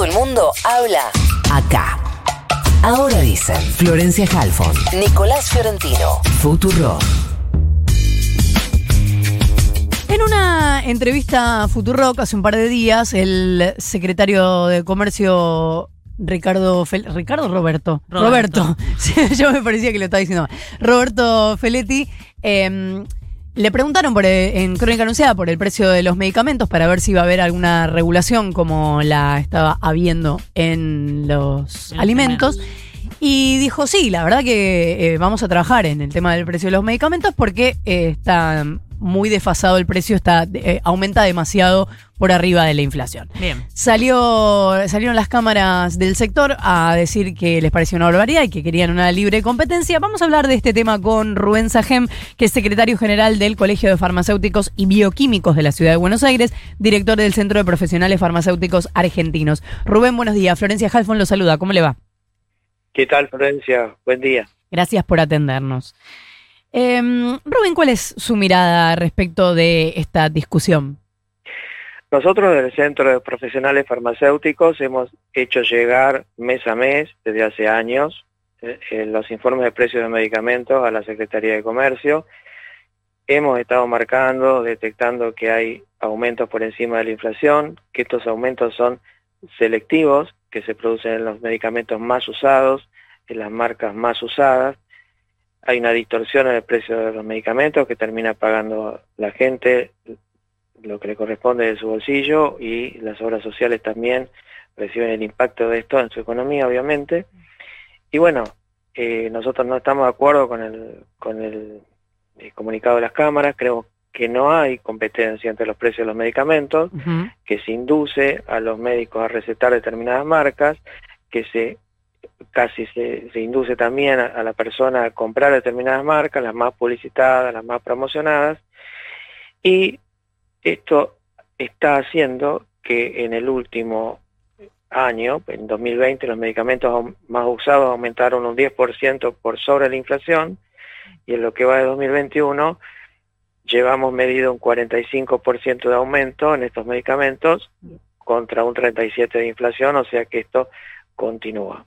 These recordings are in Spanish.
Todo el mundo habla acá. Ahora dicen Florencia Halfon, Nicolás Fiorentino, Futuro. En una entrevista a Futurock hace un par de días, el secretario de Comercio Ricardo Fel- Ricardo Roberto. Roberto. Roberto. Sí, yo me parecía que lo estaba diciendo mal. Roberto Feletti. eh, le preguntaron por el- en Crónica Anunciada por el precio de los medicamentos para ver si iba a haber alguna regulación como la estaba habiendo en los En alimentos. Y dijo, sí, la verdad que eh, vamos a trabajar en el tema del precio de los medicamentos porque eh, está muy desfasado el precio, está eh, aumenta demasiado por arriba de la inflación. Bien. Salió, salieron las cámaras del sector a decir que les parecía una barbaridad y que querían una libre competencia. Vamos a hablar de este tema con Rubén Sajem, que es secretario general del Colegio de Farmacéuticos y Bioquímicos de la Ciudad de Buenos Aires, director del Centro de Profesionales Farmacéuticos Argentinos. Rubén, buenos días. Florencia Halfon lo saluda. ¿Cómo le va? ¿Qué tal, Florencia? Buen día. Gracias por atendernos. Eh, Rubén, ¿cuál es su mirada respecto de esta discusión? Nosotros del Centro de Profesionales Farmacéuticos hemos hecho llegar mes a mes, desde hace años, eh, eh, los informes de precios de medicamentos a la Secretaría de Comercio. Hemos estado marcando, detectando que hay aumentos por encima de la inflación, que estos aumentos son selectivos, que se producen en los medicamentos más usados, en las marcas más usadas. Hay una distorsión en el precio de los medicamentos que termina pagando la gente lo que le corresponde de su bolsillo y las obras sociales también reciben el impacto de esto en su economía, obviamente. Y bueno, eh, nosotros no estamos de acuerdo con el, con el, eh, comunicado de las cámaras, creo que no hay competencia entre los precios de los medicamentos, que se induce a los médicos a recetar determinadas marcas, que se casi se, se induce también a, a la persona a comprar determinadas marcas, las más publicitadas, las más promocionadas, y esto está haciendo que en el último año, en 2020, los medicamentos más usados aumentaron un 10% por sobre la inflación, y en lo que va de 2021 llevamos medido un 45% de aumento en estos medicamentos contra un 37% de inflación, o sea que esto continúa.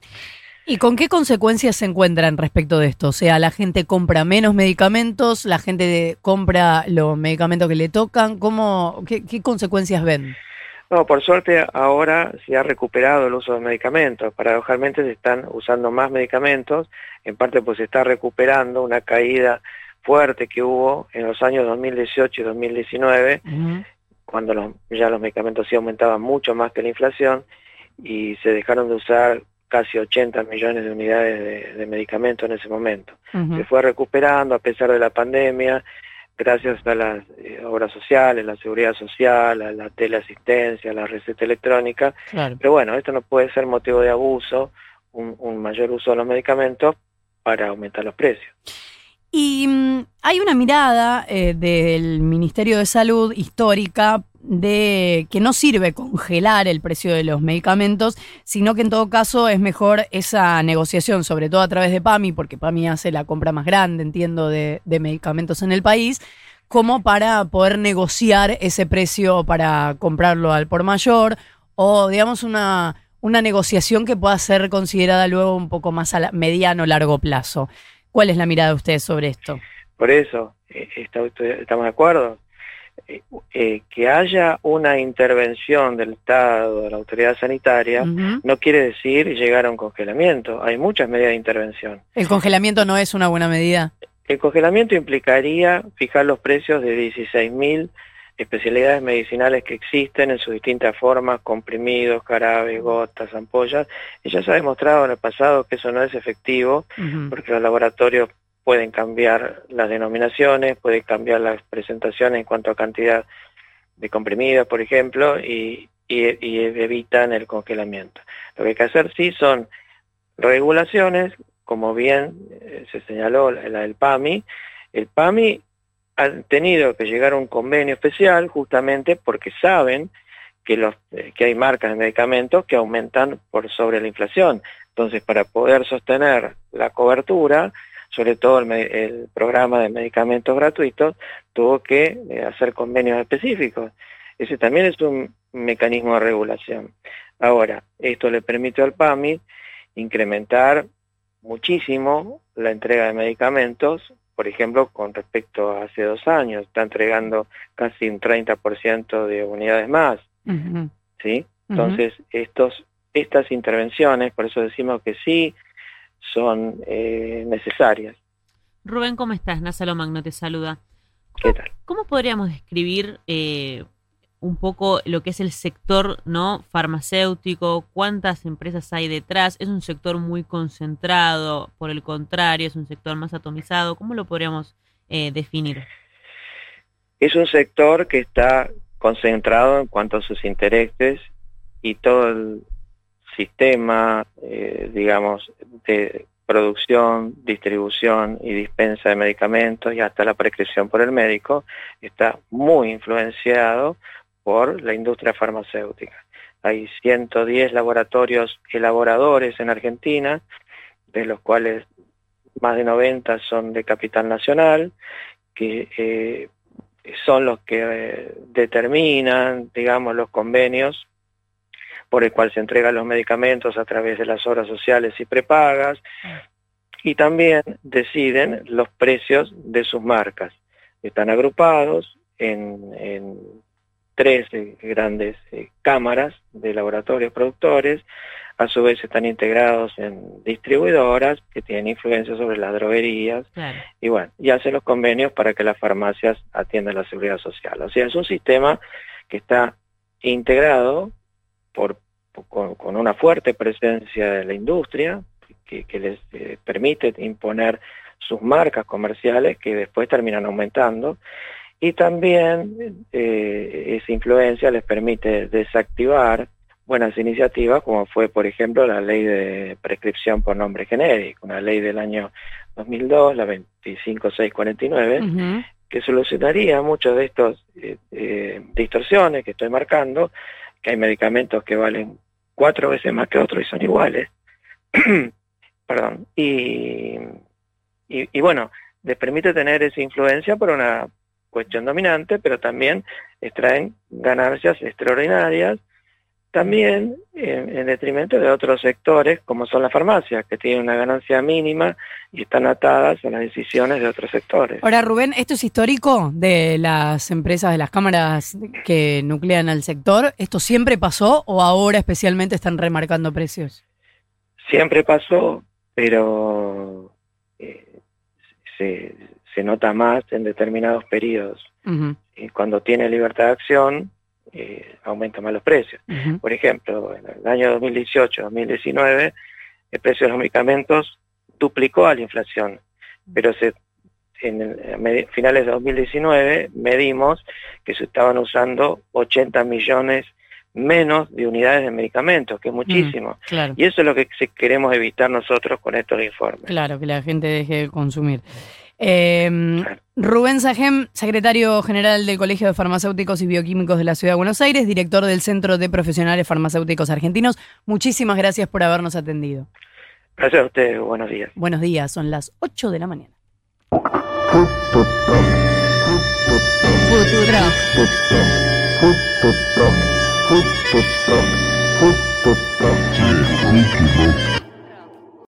¿Y con qué consecuencias se encuentran respecto de esto? O sea, la gente compra menos medicamentos, la gente compra los medicamentos que le tocan, ¿cómo, qué, qué consecuencias ven? No, por suerte ahora se ha recuperado el uso de medicamentos. Paradojalmente se están usando más medicamentos, en parte pues se está recuperando una caída fuerte que hubo en los años 2018 y 2019, cuando los- ya los medicamentos sí aumentaban mucho más que la inflación y se dejaron de usar casi 80 millones de unidades de, de medicamentos en ese momento. Se fue recuperando a pesar de la pandemia, gracias a las eh, obras sociales, la seguridad social, a la teleasistencia, a la receta electrónica. Claro. Pero bueno, esto no puede ser motivo de abuso, un, un mayor uso de los medicamentos para aumentar los precios. Y mm, hay una mirada eh, del Ministerio de Salud histórica de que no sirve congelar el precio de los medicamentos, sino que en todo caso es mejor esa negociación, sobre todo a través de PAMI, porque PAMI hace la compra más grande, entiendo, de, de medicamentos en el país, como para poder negociar ese precio para comprarlo al por mayor, o digamos una, una negociación que pueda ser considerada luego un poco más a la- mediano largo plazo. ¿Cuál es la mirada de ustedes sobre esto? Por eso, eh, estamos de acuerdo. Eh, que haya una intervención del Estado, de la autoridad sanitaria, no quiere decir llegar a un congelamiento. Hay muchas medidas de intervención. El congelamiento no es una buena medida. El congelamiento implicaría fijar los precios de 16.000 especialidades medicinales que existen en sus distintas formas, comprimidos, carabes, gotas, ampollas, y ya se ha demostrado en el pasado que eso no es efectivo, porque los laboratorios pueden cambiar las denominaciones, pueden cambiar las presentaciones en cuanto a cantidad de comprimidos, por ejemplo, y, evitan el congelamiento. Lo que hay que hacer sí son regulaciones, como bien eh, se señaló la del PAMI. El PAMI ha tenido que llegar a un convenio especial justamente porque saben que, los, eh, que hay marcas de medicamentos que aumentan por sobre la inflación. Entonces, para poder sostener la cobertura, sobre todo el, programa de medicamentos gratuitos, tuvo que eh, hacer convenios específicos. Ese también es un mecanismo de regulación. Ahora, esto le permite al PAMI incrementar muchísimo la entrega de medicamentos, por ejemplo, con respecto a hace dos años, está entregando casi un 30% de unidades más, ¿sí? Entonces, estos, estas intervenciones, por eso decimos que sí, son eh, necesarias. Rubén, ¿cómo estás? Násalo Magno te saluda. ¿Qué tal? ¿Cómo podríamos describir eh, un poco lo que es el sector no farmacéutico? ¿Cuántas empresas hay detrás? ¿Es un sector muy concentrado? Por el contrario, ¿es un sector más atomizado? ¿Cómo lo podríamos eh, definir? Es un sector que está concentrado en cuanto a sus intereses y todo el sistema, eh, digamos, de producción, distribución y dispensa de medicamentos y hasta la prescripción por el médico está muy influenciado por la industria farmacéutica. Hay 110 laboratorios elaboradores en Argentina, de los cuales más de 90 son de capital nacional, que eh, son los que eh, determinan, digamos, los convenios por el cual se entregan los medicamentos a través de las obras sociales y prepagas, y también deciden los precios de sus marcas. Están agrupados en, tres eh, grandes eh, cámaras de laboratorios productores, a su vez están integrados en distribuidoras que tienen influencia sobre las droguerías y bueno, y hacen los convenios para que las farmacias atiendan la seguridad social. O sea, es un sistema que está integrado por con, una fuerte presencia de la industria que, les eh, permite imponer sus marcas comerciales que después terminan aumentando. Y también eh, esa influencia les permite desactivar buenas iniciativas como fue por ejemplo la ley de prescripción por nombre genérico, una ley del año 2002, la 25649, que solucionaría muchas de estas eh, distorsiones que estoy marcando, que hay medicamentos que valen cuatro veces más que otros y son iguales. Perdón. Y, y, bueno, les permite tener esa influencia por una cuestión dominante, pero también extraen ganancias extraordinarias, también en, detrimento de otros sectores, como son las farmacias, que tienen una ganancia mínima y están atadas a las decisiones de otros sectores. Ahora, Rubén, ¿esto es histórico de las empresas, de las cámaras que nuclean al sector? ¿Esto siempre pasó o ahora especialmente están remarcando precios? Siempre pasó, pero eh, se, nota más en determinados periodos. y cuando tiene libertad de acción, eh, aumentan más los precios. Por ejemplo, en el año 2018-2019, el precio de los medicamentos duplicó a la inflación, pero se, en finales de 2019 medimos que se estaban usando 80 millones menos de unidades de medicamentos, que es muchísimo. Y eso es lo que queremos evitar nosotros con estos informes. Claro, que la gente deje de consumir. Eh, Rubén Sajem, secretario general del Colegio de Farmacéuticos y Bioquímicos de la Ciudad de Buenos Aires, director del Centro de Profesionales Farmacéuticos Argentinos, muchísimas gracias por habernos atendido. Gracias a ustedes, buenos días. Buenos días, son las 8 de la mañana.